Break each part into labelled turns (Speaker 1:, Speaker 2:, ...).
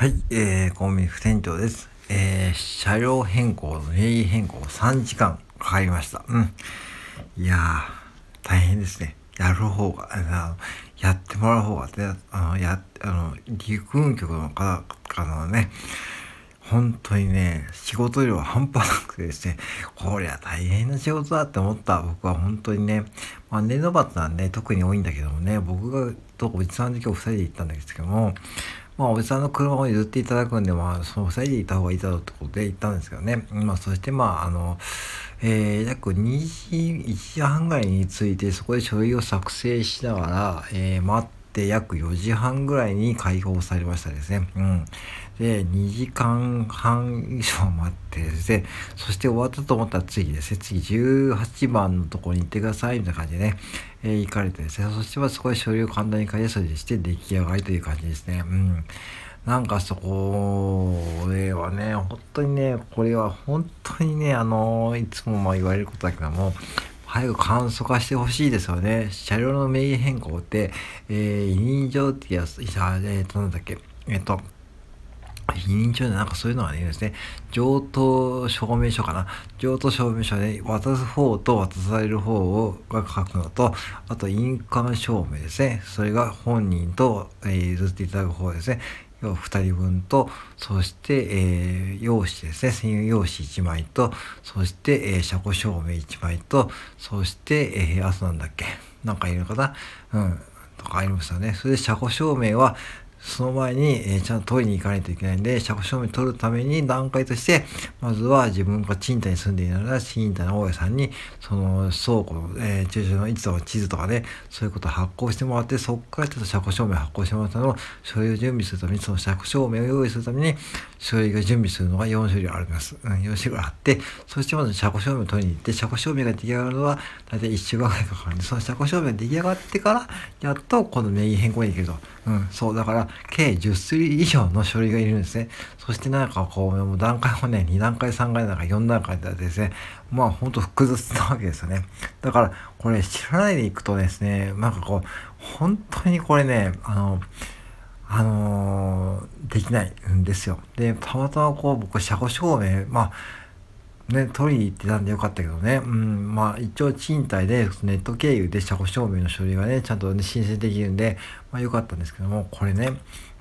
Speaker 1: はい、えー、コンビニ副店長です。えー、車両変更の名義変更3時間かかりました。うん。いやー、大変ですね。やる方が、あのやってもらう方が、あの、や、あの、陸運局の方からのね、本当にね、仕事量は半端なくてですね、こりゃ大変な仕事だって思った僕は本当にね、まあ、年度末なんで特に多いんだけどもね、僕がとおじさんで今日2人で行ったんですけども、まあ、おじさんの車を譲っていただくんで、まあ、その2人でいた方がいいだろうってことで行ったんですけどね。まあ、そして、まあ、あの、えー、約2時、1時半ぐらいに着いて、そこで書類を作成しながら、えー、待って、って約4時半ぐらいに解放されましたですね。うん。で、2時間半以上待ってですね、そして終わったと思ったら次ですね、次18番のところに行ってくださいみたいな感じでね、えー、行かれてですね、そしてはそこで書類を簡単に書いてそれして出来上がりという感じですね。うん。なんかそこではね、本当にね、これは本当にね、あのいつもまあ言われることだけども、早く簡素化してほしいですよね。車両の名義変更って、えー、委任状ってやつ、えー、と、なんだっけ、えっ、ー、と、委任状でなんかそういうのがね、ですね、上等証明書かな。上等証明書で渡す方と渡される方をが書くのと、あと印鑑証明ですね。それが本人と、えー、譲っていただく方ですね。要2人分と、そして、えー、用紙ですね、専用用紙1枚と、そして、えー、車庫証明1枚と、そして、えー、あとなんだっけ、なんかいるのかな。うん、とかありましたね。それで車庫証明は、その前に、えー、ちゃんと取りに行かないといけないんで、車庫証明取るために段階として、まずは自分が賃貸に住んでいるなら、賃貸の大家さんに、その倉庫の、えー、駐車の位置とか地図とかね、そういうことを発行してもらって、そこからちょっと車庫証明発行してもらったのを、書類を準備するために、その車庫証明を用意するために、書類が準備するのが4種類あります。うん、4種類あって、そしてまず車庫証明を取りに行って、車庫証明が出来上がるのは、大体1週間ぐらいかかるんで、その車庫証明が出来上がってから、やっとこの名義変更に行けると。うん、そう、だから、計10種類以上の書類がいるんですね。そしてなんかこう、もう段階もね、2段階、3階、なんか4段階でですね、まあほんと複雑なわけですよね。だから、これ知らないでいくとですね、なんかこう、本当にこれね、あの、あのー、できないんですよ。で、たまたまこう、僕、車庫証明、まあ、ね、取りに行ってたんでよかったけどね、うん、まあ一応賃貸でネット経由で車庫証明の書類がね、ちゃんと、ね、申請できるんで、まあよかったんですけども、これね、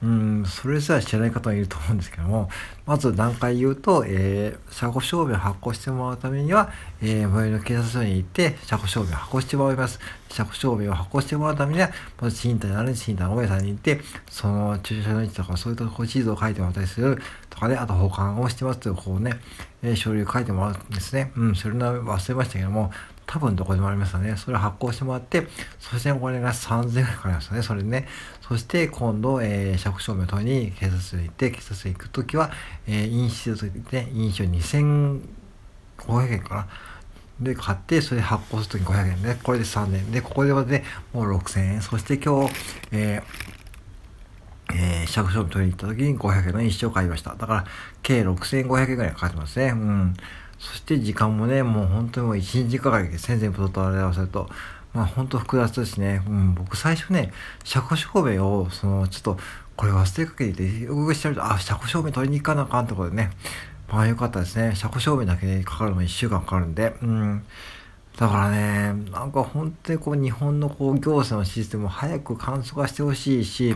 Speaker 1: うん、それすら知らない方もいると思うんですけども、まず段階言うと、えー、車庫証明を発行してもらうためには、えー、最寄りの警察署に行って、車庫証明を発行してもらいます。車庫証明を発行してもらうためには、まず賃貸のある賃貸の大家さんに行って、その駐車場の位置とか、そういうとこ地図を書いてもらったりするとかね、あと保管をしてますという、こうね、えー、書類を書いてもらうんですね。うん、それの忘れましたけども、多分どこでもありますよね。それを発行してもらって、そしてこれが3000円ぐらいかかりますよね。それね。そして今度、えー、借証明を取りに警察に行って、警察に行くときは、えー、印紙でね、印紙を2500円かな。で、買って、それ発行するとき500円で、これで3年で、ここではね、もう6000円。そして今日、えーえー、借証明取りに行った時に500円の印紙を買いました。だから、計6500円ぐらいかかってますね。うん。そして時間もね、もう本当にもう1日かかりで全然プロと合わせると、まあ本当複雑ですね。うん、僕最初ね、車庫証明を、その、ちょっと、これ忘れかけてて、動かしてると、あ、車庫証明取りに行かなあかんってことでね、まあよかったですね。車庫証明だけでかかるの1週間かかるんで、うん。だからね、なんか本当にこう日本のこう行政のシステムを早く簡素化してほしいし、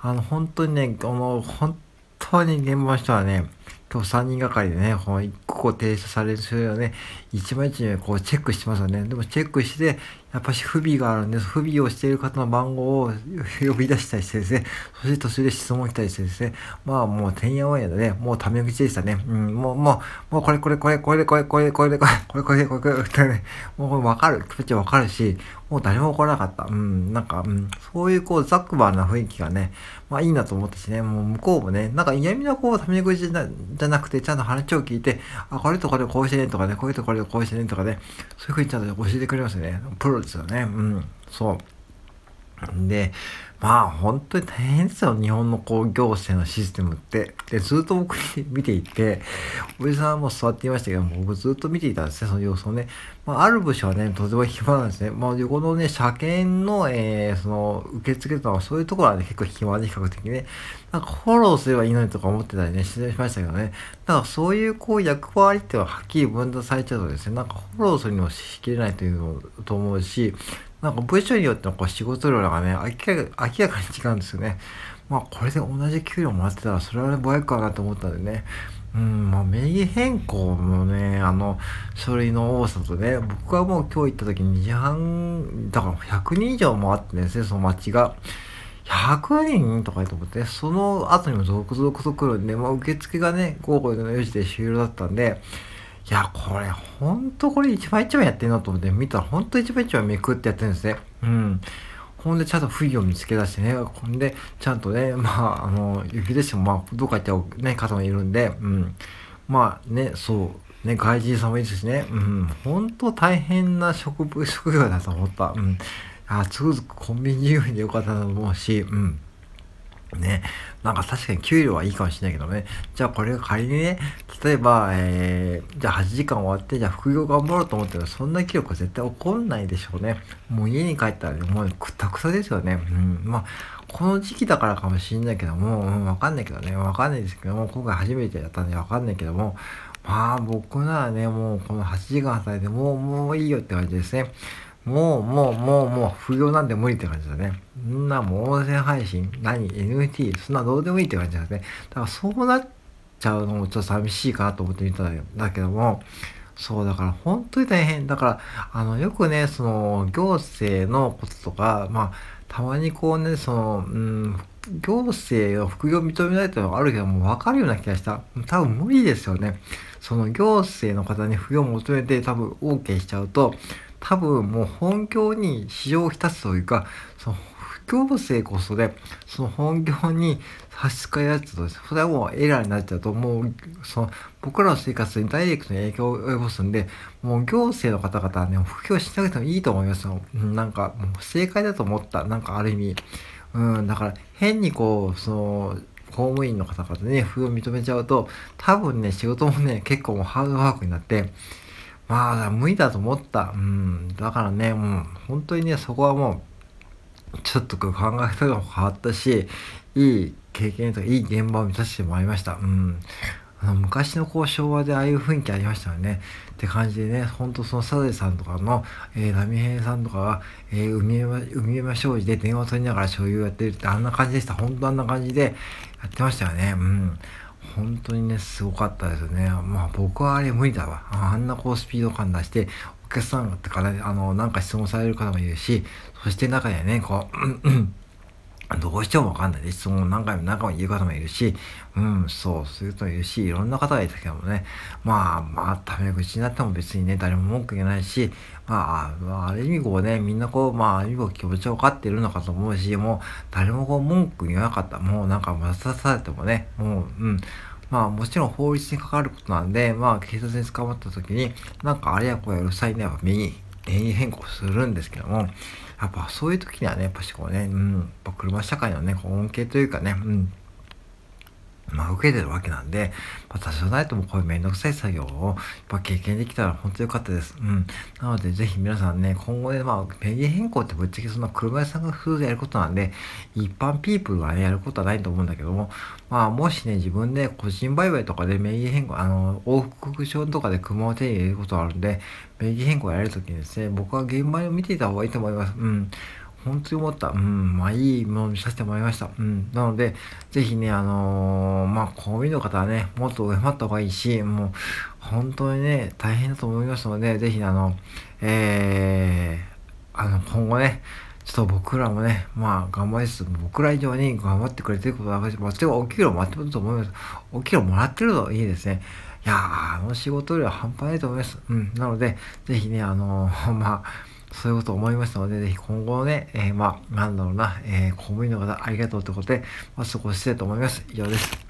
Speaker 1: あの本当にね、あの本当に現場の人はね、今日3人がかりでね、この1個提出される書類をね、一枚一枚こうチェックしてますよね。でもチェックして、やっぱし不備があるんです。不備をしている方の番号を呼び出したりしてですね、そして途中で質問来たりしてですね、まあもうてんやわんやでね、もうタメ口でしたね。うん、もう、もう、もうこれこれこれこれこれこれこれこれこれこれこれこれこれこれね、もうわかる、気持ちわかるし、もう誰も怒らなかった。うん、なんか、うん、そういうこうザックバーな雰囲気がね、まあいいなと思ったしね、もう向こうもね、なんか嫌味なこうタメ口なじゃなくて、ちゃんと話を聞いて、あ、これとこれこうしてねとかね、こういうとこれこうしてねとかね、そういうふうにちゃんと教えてくれますね。プロですよね。うん、そう。で、まあ本当に大変ですよ、日本のこう行政のシステムって。で、ずっと僕見ていて、おじさんも座っていましたけど僕ずっと見ていたんですね、その様子をね。まあ、ある部署はね、とても暇なんですね。まあ、横のね、車検の、えー、その、受付とか、そういうところはね、結構暇で比較的ね、なんかフォローすればいいのにとか思ってたりね、失礼しましたけどね。だからそういうこう役割ってははっきり分断されちゃうとですね、なんかフォローするにもしきれないというのと思うし、なんか部署によってのこう仕事量がね、明らかに違うんですよね。まあこれで同じ給料もらってたらそれはね、ぼやくかなと思ったんでね。うん、まあ名義変更のね、あの、書類の多さとね、僕はもう今日行った時に2時半、だから100人以上もあってですね、その街が。100人とかと思って、ねその後にも続々と来るんで、まあ受付がね、午後の4時で終了だったんで、いや、これ、ほんとこれ一番一番やってんなと思って見たら、ほんと一番一番めくってやってるんですね。うん。ほんで、ちゃんと不意を見つけ出してね、ほんで、ちゃんとね、まあ、あの、雪でしても、まあ、どっか行っちゃうね、方もいるんで、うん。まあね、そう、ね、外人さんもいるしね、うん、ほんと大変な職職業だと思った。うん。あ、つくづくコンビニ自由でよかったなと思うし、うん。ね。なんか確かに給料はいいかもしれないけどね。じゃあこれが仮にね、例えば、えー、じゃあ8時間終わって、じゃあ副業頑張ろうと思っても、そんな記録は絶対起こんないでしょうね。もう家に帰ったらね、もうくたくさですよね。うん。まあ、この時期だからかもしれないけども、うん、わかんないけどね、わかんないですけども、今回初めてやったんでわかんないけども、まあ僕ならね、もうこの8時間働いて、もう、もういいよって感じですね。もう、もう、もう、もう、不要なんで無理って感じだね。そんなもう音声配信、何 ?NFT? そんなどうでもいいって感じだね。だからそうなっちゃうのもちょっと寂しいかなと思ってみたんだけども、そう、だから本当に大変。だから、あの、よくね、その、行政のこととか、まあ、たまにこうね、その、うん、行政の副業認めないっていうのがあるけどもう、わかるような気がした。多分無理ですよね。その行政の方に副業を求めて多分 OK しちゃうと、多分もう本業に市場を浸すというか、その行政こそで、その本業に差し支えやつと、それはもうエラーになっちゃうと、もう、その、僕らの生活にダイレクトに影響を及ぼすんで、もう行政の方々はね、布教しなくてもいいと思いますよ。なんか、もう正解だと思った。なんかある意味。うん、だから、変にこう、その、公務員の方々ね、不を認めちゃうと、多分ね、仕事もね、結構もうハードワークになって、まあ、無理だと思った。うん。だからね、もう、本当にね、そこはもう、ちょっと考え方が変わったし、いい経験とか、いい現場を見させてもらいました。うん。あの昔のこう昭和でああいう雰囲気ありましたよね。って感じでね、ほんとそのサザエさんとかの、えー、波平さんとかが、えー、海山、海山商事で電話取りながら所有やってるってあんな感じでした。本当あんな感じでやってましたよね。うん。本当にね、すごかったですね。まあ僕はあれ無理だわ。あんなこうスピード感出して、お客さんとから、あの、なんか質問される方もいるし、そして中にはね、こう、どうしてもわかんないで質問何回も何回も言う方もいるし、うん、そう、そういう人もいるし、いろんな方がいたけどもね、まあ、まあ、タメ口になっても別にね、誰も文句言えないし、まあ、ある意味こうね、みんなこう、まあ、ある意味気持ちを分かっているのかと思うし、もう、誰もこう文句言わなかった。もうなんか、まさされてもね、もう、うん、まあもちろん法律に関わることなんで、まあ警察に捕まった時に、なんかあれやこれうるさいね、や変更するんですけども、やっぱそういう時にはね、やっぱしこうね、うん、やっぱ車社会のね、恩恵というかね、うん、まあ、受けてるわけなんで、まあ、多少ないともこういうめんどくさい作業を、やっぱ経験できたら本当良かったです。うん。なので、ぜひ皆さんね、今後ね、まあ、名義変更ってぶっちゃけそんな車屋さんが普通でやることなんで、一般ピープルがね、やることはないと思うんだけども、まあ、もしね、自分で個人売買とかで名義変更、あの、往復証とかで車を手に入れることがあるんで、名義変更やるときにですね、僕は現場を見ていた方がいいと思います。うん。本当に思った。うん、まあいいもの見させてもらいました。うん、なので、ぜひね、あのー、まあ公務員の方はね、もっと上回った方がいいし、もう、本当にね、大変だと思いますので、ぜひ、あの、えー、あの、今後ね、ちょっと僕らもね、まあ、頑張りつつ、僕ら以上に頑張ってくれてることは、もちろんお給料もらってると思います。お給料もらってるといいですね。いやー、あの仕事量は半端ないと思います。うん。なので、ぜひね、あのー、まあ、そういうことを思いましたので、ぜひ今後ね、えー、まあ、なんだろうな、えー、公務員の方ありがとうということで、まあ、そこをしてと思います。以上です。